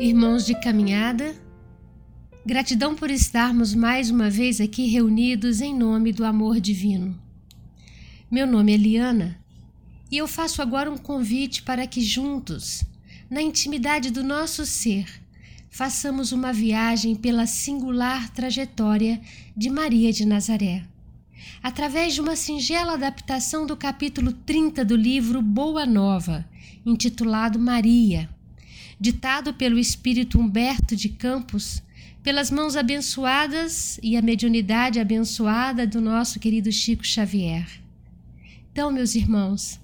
Irmãos de caminhada, gratidão por estarmos mais uma vez aqui reunidos em nome do amor divino. Meu nome é Liana e eu faço agora um convite para que juntos, na intimidade do nosso ser, façamos uma viagem pela singular trajetória de Maria de Nazaré. Através de uma singela adaptação do capítulo 30 do livro Boa Nova, intitulado Maria ditado pelo espírito Humberto de Campos, pelas mãos abençoadas e a mediunidade abençoada do nosso querido Chico Xavier. Então, meus irmãos,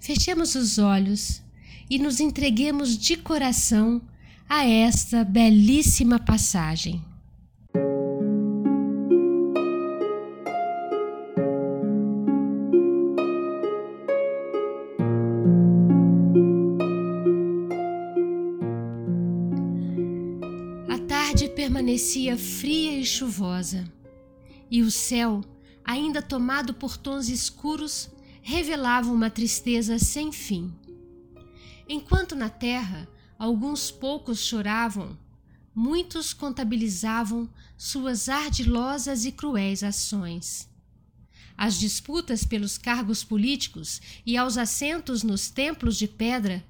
fechemos os olhos e nos entreguemos de coração a esta belíssima passagem. Permanecia fria e chuvosa, e o céu, ainda tomado por tons escuros, revelava uma tristeza sem fim. Enquanto na terra alguns poucos choravam, muitos contabilizavam suas ardilosas e cruéis ações. As disputas pelos cargos políticos e aos assentos nos templos de pedra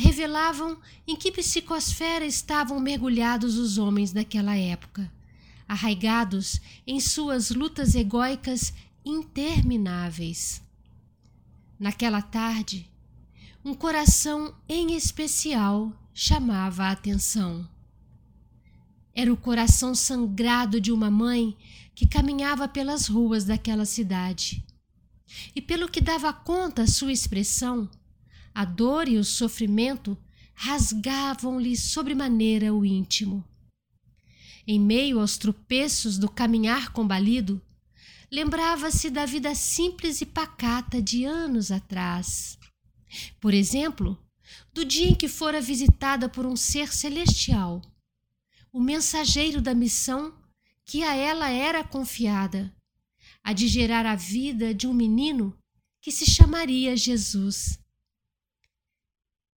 revelavam em que psicosfera estavam mergulhados os homens daquela época, arraigados em suas lutas egóicas intermináveis. Naquela tarde, um coração em especial chamava a atenção. Era o coração sangrado de uma mãe que caminhava pelas ruas daquela cidade. E pelo que dava conta sua expressão, a dor e o sofrimento rasgavam-lhe sobremaneira o íntimo. Em meio aos tropeços do caminhar combalido, lembrava-se da vida simples e pacata de anos atrás. Por exemplo, do dia em que fora visitada por um ser celestial, o mensageiro da missão que a ela era confiada, a de gerar a vida de um menino que se chamaria Jesus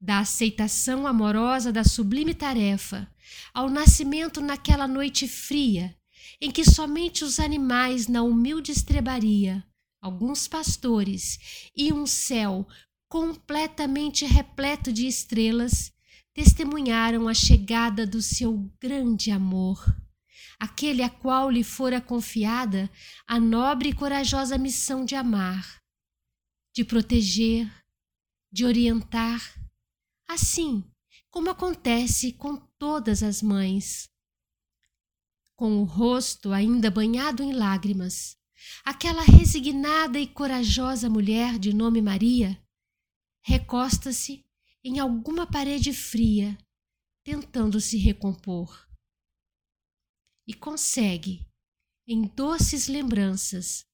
da aceitação amorosa da sublime tarefa, ao nascimento naquela noite fria, em que somente os animais na humilde estrebaria, alguns pastores e um céu completamente repleto de estrelas testemunharam a chegada do seu grande amor, aquele a qual lhe fora confiada a nobre e corajosa missão de amar, de proteger, de orientar, assim como acontece com todas as mães. Com o rosto ainda banhado em lágrimas, aquela resignada e corajosa mulher de nome Maria recosta-se em alguma parede fria, tentando se recompor. E consegue, em doces lembranças,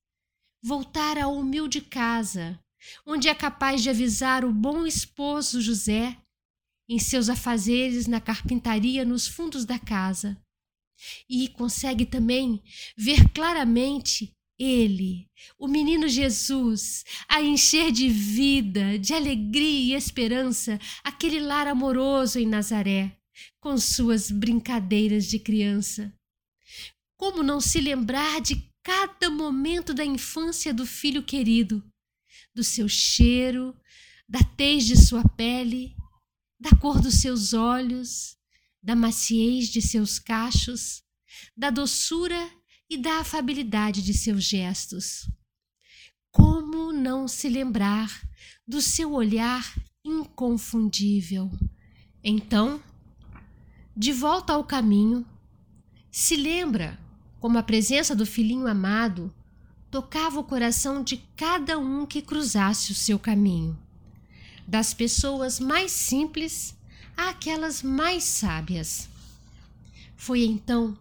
voltar à humilde casa onde é capaz de avisar o bom esposo José em seus afazeres na carpintaria nos fundos da casa. E consegue também ver claramente ele, o menino Jesus, a encher de vida, de alegria e esperança aquele lar amoroso em Nazaré, com suas brincadeiras de criança. Como não se lembrar de cada momento da infância do filho querido, do seu cheiro, da tez de sua pele, da cor dos seus olhos, da maciez de seus cachos, da doçura e da afabilidade de seus gestos. Como não se lembrar do seu olhar inconfundível? Então, de volta ao caminho, se lembra como a presença do filhinho amado tocava o coração de cada um que cruzasse o seu caminho, das pessoas mais simples àquelas mais sábias. Foi então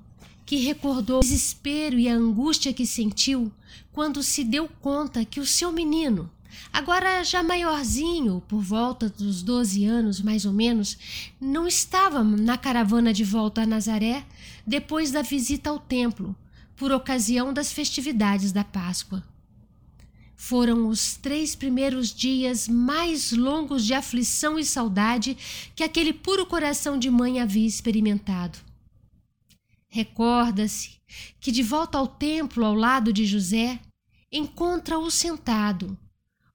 que recordou o desespero e a angústia que sentiu quando se deu conta que o seu menino, agora já maiorzinho, por volta dos 12 anos mais ou menos, não estava na caravana de volta a Nazaré depois da visita ao templo, por ocasião das festividades da Páscoa. Foram os três primeiros dias mais longos de aflição e saudade que aquele puro coração de mãe havia experimentado. Recorda-se que, de volta ao templo ao lado de José, encontra-o sentado,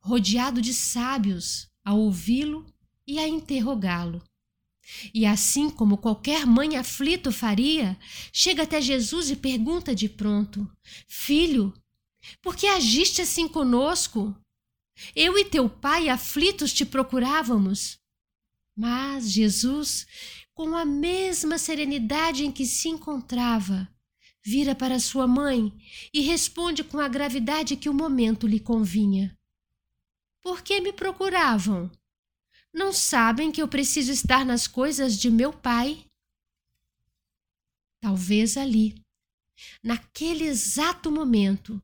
rodeado de sábios, a ouvi-lo e a interrogá-lo. E assim como qualquer mãe aflito faria, chega até Jesus e pergunta de pronto: Filho, por que agiste assim conosco? Eu e teu pai aflitos te procurávamos. Mas Jesus, com a mesma serenidade em que se encontrava, vira para sua mãe e responde com a gravidade que o momento lhe convinha. Por que me procuravam? Não sabem que eu preciso estar nas coisas de meu pai? Talvez ali, naquele exato momento,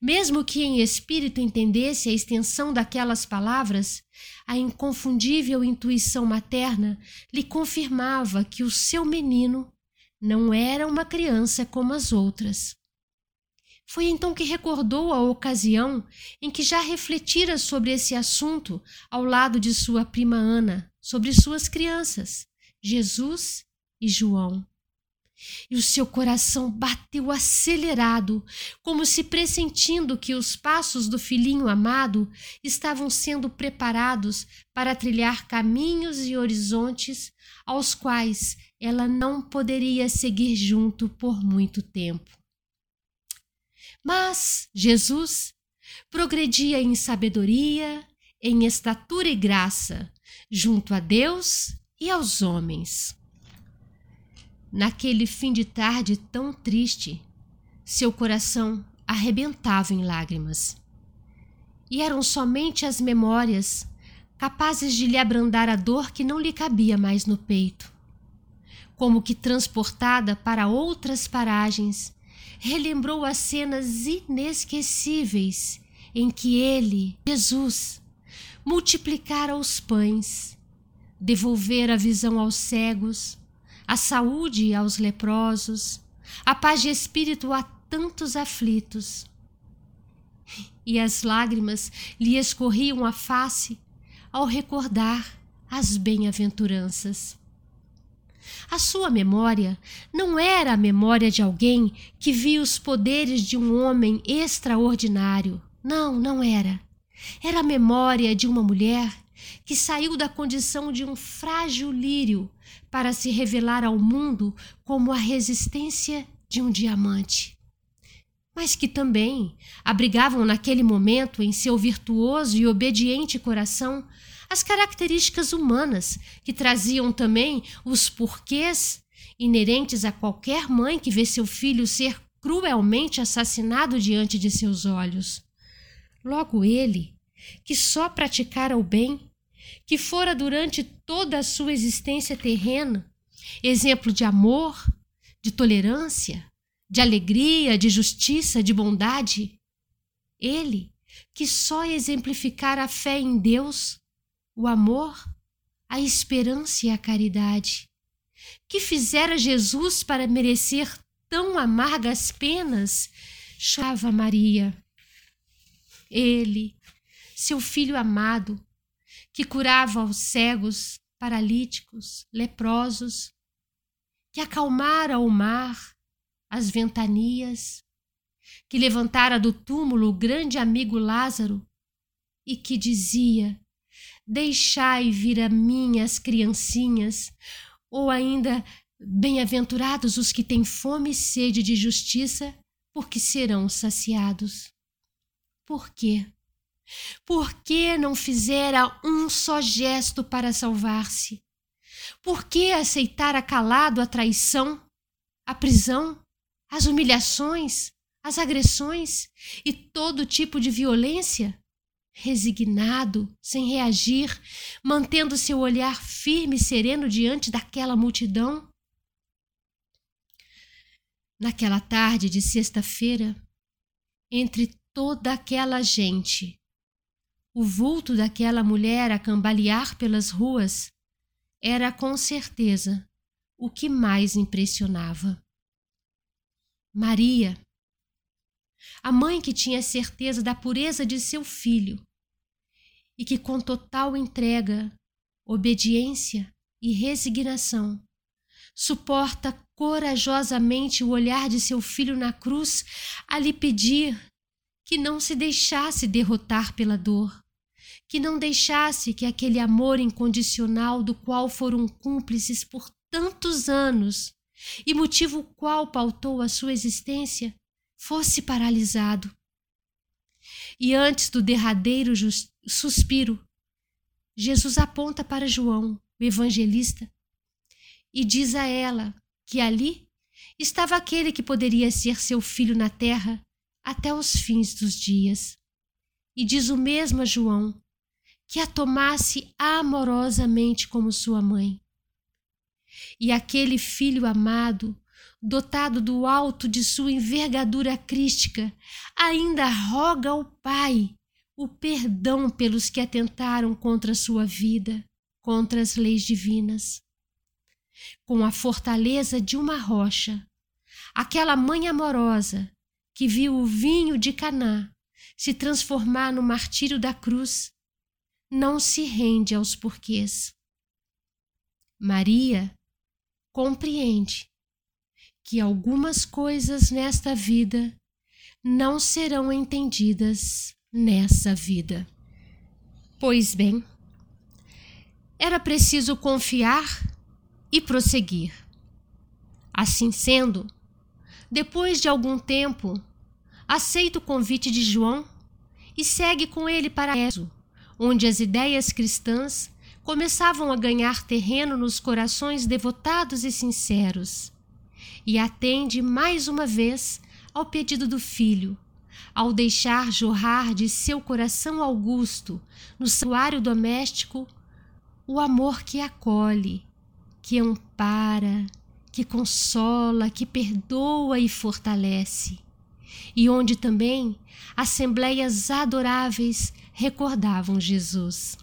mesmo que em espírito entendesse a extensão daquelas palavras, a inconfundível intuição materna lhe confirmava que o seu menino não era uma criança como as outras. Foi então que recordou a ocasião em que já refletira sobre esse assunto ao lado de sua prima Ana, sobre suas crianças, Jesus e João. E o seu coração bateu acelerado, como se pressentindo que os passos do filhinho amado estavam sendo preparados para trilhar caminhos e horizontes aos quais ela não poderia seguir junto por muito tempo. Mas Jesus progredia em sabedoria, em estatura e graça, junto a Deus e aos homens. Naquele fim de tarde tão triste, seu coração arrebentava em lágrimas. E eram somente as memórias capazes de lhe abrandar a dor que não lhe cabia mais no peito. Como que transportada para outras paragens, relembrou as cenas inesquecíveis em que ele, Jesus, multiplicara os pães, devolvera a visão aos cegos, a saúde aos leprosos, a paz de espírito a tantos aflitos. E as lágrimas lhe escorriam a face ao recordar as bem-aventuranças. A sua memória não era a memória de alguém que via os poderes de um homem extraordinário. Não, não era. Era a memória de uma mulher que saiu da condição de um frágil lírio para se revelar ao mundo como a resistência de um diamante. Mas que também abrigavam naquele momento em seu virtuoso e obediente coração as características humanas que traziam também os porquês inerentes a qualquer mãe que vê seu filho ser cruelmente assassinado diante de seus olhos. Logo ele, que só praticara o bem, que fora durante toda a sua existência terrena exemplo de amor, de tolerância, de alegria, de justiça, de bondade. Ele, que só exemplificara a fé em Deus, o amor, a esperança e a caridade. Que fizera Jesus para merecer tão amargas penas? Chava Maria. Ele, seu filho amado, que curava os cegos, paralíticos, leprosos, que acalmara o mar, as ventanias, que levantara do túmulo o grande amigo Lázaro e que dizia: Deixai vir a mim as criancinhas, ou ainda, bem-aventurados os que têm fome e sede de justiça, porque serão saciados. Por quê? Por que não fizera um só gesto para salvar-se? Por que aceitara calado a traição, a prisão, as humilhações, as agressões e todo tipo de violência? Resignado, sem reagir, mantendo seu olhar firme e sereno diante daquela multidão? Naquela tarde de sexta-feira, entre toda aquela gente, o vulto daquela mulher a cambalear pelas ruas era com certeza o que mais impressionava. Maria, a mãe que tinha certeza da pureza de seu filho e que, com total entrega, obediência e resignação, suporta corajosamente o olhar de seu filho na cruz a lhe pedir que não se deixasse derrotar pela dor, que não deixasse que aquele amor incondicional do qual foram cúmplices por tantos anos e motivo qual pautou a sua existência fosse paralisado. E antes do derradeiro suspiro, Jesus aponta para João, o evangelista, e diz a ela que ali estava aquele que poderia ser seu filho na terra até os fins dos dias. E diz o mesmo a João, que a tomasse amorosamente como sua mãe. E aquele filho amado, dotado do alto de sua envergadura crística, ainda roga ao Pai o perdão pelos que atentaram contra sua vida, contra as leis divinas. Com a fortaleza de uma rocha, aquela mãe amorosa que viu o vinho de Caná se transformar no martírio da cruz, não se rende aos porquês. Maria compreende que algumas coisas nesta vida não serão entendidas nessa vida. Pois bem, era preciso confiar e prosseguir. Assim sendo, depois de algum tempo, aceita o convite de João e segue com ele para Éfeso, onde as ideias cristãs começavam a ganhar terreno nos corações devotados e sinceros. E atende mais uma vez ao pedido do filho, ao deixar jorrar de seu coração augusto no santuário doméstico o amor que acolhe, que ampara, que consola, que perdoa e fortalece, e onde também assembleias adoráveis recordavam Jesus.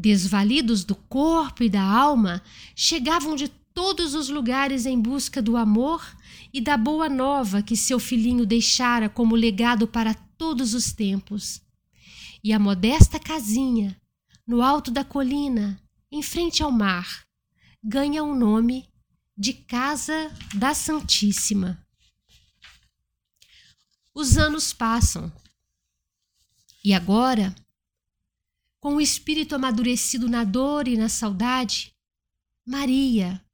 Desvalidos do corpo e da alma, chegavam de todos os lugares em busca do amor e da boa nova que seu filhinho deixara como legado para todos os tempos. E a modesta casinha, no alto da colina, em frente ao mar, ganha o nome de Casa da Santíssima. Os anos passam. E agora, com o espírito amadurecido na dor e na saudade, Maria,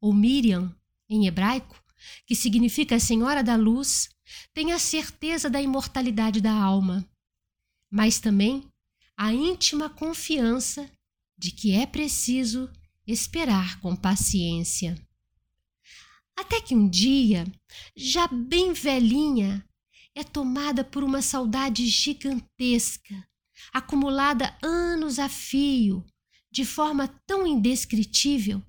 ou Miriam em hebraico, que significa Senhora da Luz, tem a certeza da imortalidade da alma, mas também a íntima confiança de que é preciso esperar com paciência. Até que um dia, já bem velhinha, é tomada por uma saudade gigantesca, acumulada anos a fio, de forma tão indescritível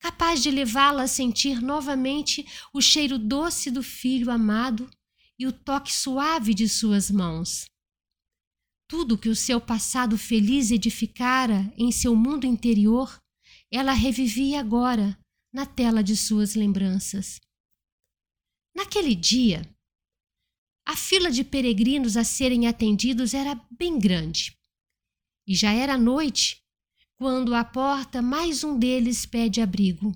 capaz de levá-la a sentir novamente o cheiro doce do filho amado e o toque suave de suas mãos. Tudo que o seu passado feliz edificara em seu mundo interior, ela revivia agora na tela de suas lembranças. Naquele dia, a fila de peregrinos a serem atendidos era bem grande. E já era noite quando à porta mais um deles pede abrigo.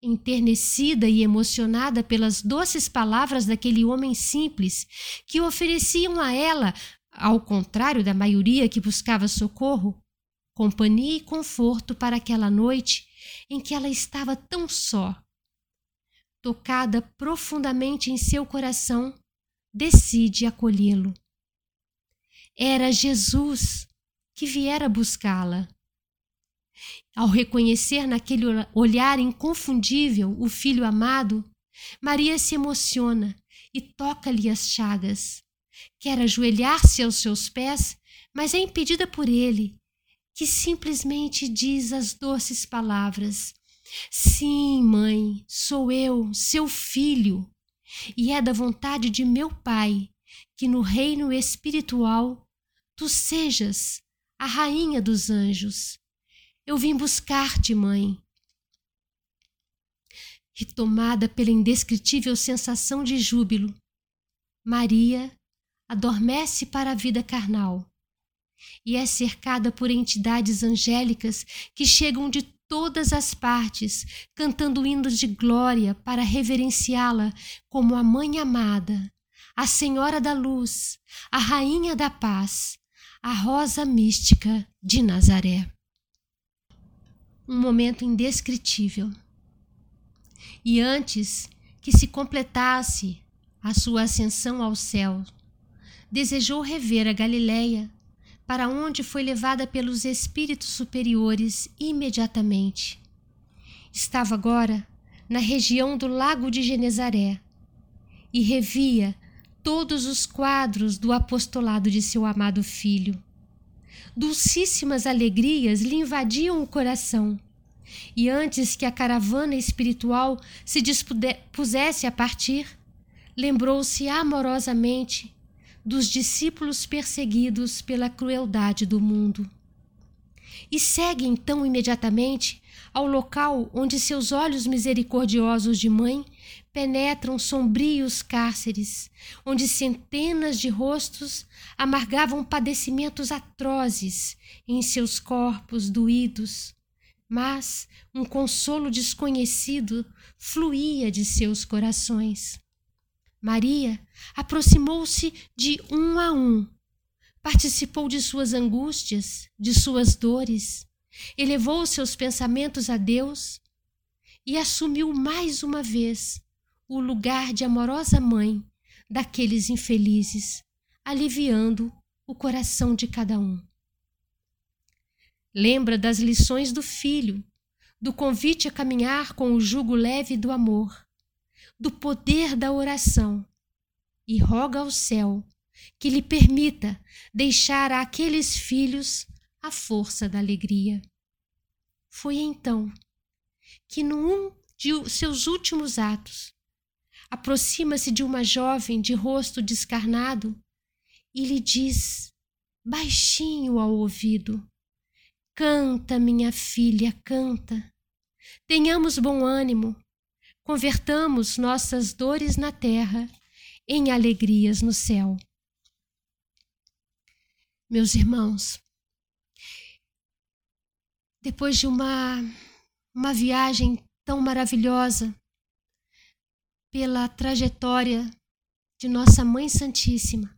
Enternecida e emocionada pelas doces palavras daquele homem simples que ofereciam a ela, ao contrário da maioria que buscava socorro, companhia e conforto para aquela noite em que ela estava tão só. Tocada profundamente em seu coração, decide acolhê-lo. Era Jesus que viera buscá-la. Ao reconhecer naquele olhar inconfundível o filho amado, Maria se emociona e toca-lhe as chagas. Quer ajoelhar-se aos seus pés, mas é impedida por ele, que simplesmente diz as doces palavras: Sim, mãe, sou eu, seu filho, e é da vontade de meu Pai que no reino espiritual tu sejas a rainha dos anjos. Eu vim buscar-te, mãe. E tomada pela indescritível sensação de júbilo, Maria adormece para a vida carnal e é cercada por entidades angélicas que chegam de todas as partes, cantando hinos de glória para reverenciá-la como a Mãe amada, a Senhora da Luz, a Rainha da Paz, a Rosa Mística de Nazaré. Um momento indescritível. E antes que se completasse a sua ascensão ao céu, desejou rever a Galileia, para onde foi levada pelos espíritos superiores imediatamente. Estava agora na região do Lago de Genezaré e revia todos os quadros do apostolado de seu amado filho. Dulcíssimas alegrias lhe invadiam o coração. E antes que a caravana espiritual se dispusesse a partir, lembrou-se amorosamente dos discípulos perseguidos pela crueldade do mundo. E segue então imediatamente ao local onde seus olhos misericordiosos de mãe penetram sombrios cárceres, onde centenas de rostos amargavam padecimentos atrozes em seus corpos doídos, mas um consolo desconhecido fluía de seus corações. Maria aproximou-se de um a um, participou de suas angústias, de suas dores, elevou seus pensamentos a Deus e assumiu mais uma vez o lugar de amorosa mãe daqueles infelizes, aliviando o coração de cada um. Lembra das lições do filho, do convite a caminhar com o jugo leve do amor do poder da oração e roga ao céu que lhe permita deixar àqueles filhos a força da alegria. Foi então que, num de seus últimos atos, aproxima-se de uma jovem de rosto descarnado e lhe diz, baixinho ao ouvido: Canta, minha filha, canta. Tenhamos bom ânimo, convertamos nossas dores na terra em alegrias no céu. Meus irmãos, depois de uma, uma viagem tão maravilhosa pela trajetória de Nossa Mãe Santíssima,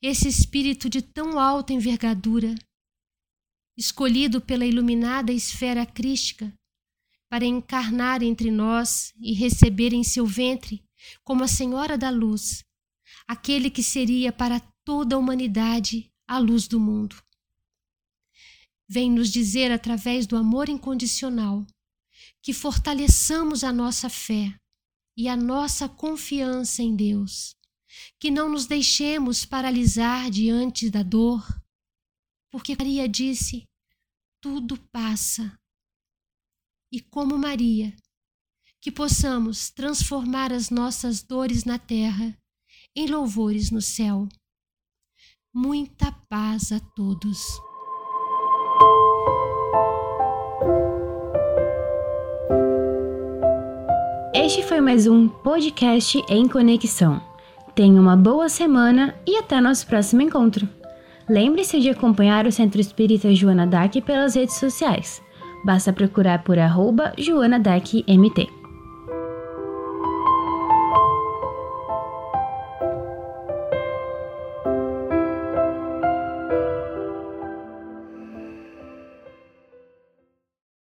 esse espírito de tão alta envergadura, escolhido pela iluminada esfera crística, para encarnar entre nós e receber em seu ventre, como a Senhora da Luz, aquele que seria para toda a humanidade a luz do mundo. Vem nos dizer, através do amor incondicional, que fortaleçamos a nossa fé e a nossa confiança em Deus, que não nos deixemos paralisar diante da dor, porque Maria disse: tudo passa e como Maria, que possamos transformar as nossas dores na terra em louvores no céu. Muita paz a todos. Este foi mais um podcast em conexão. Tenha uma boa semana e até nosso próximo encontro. Lembre-se de acompanhar o Centro Espírita Joana Dac pelas redes sociais. Basta procurar por arroba MT.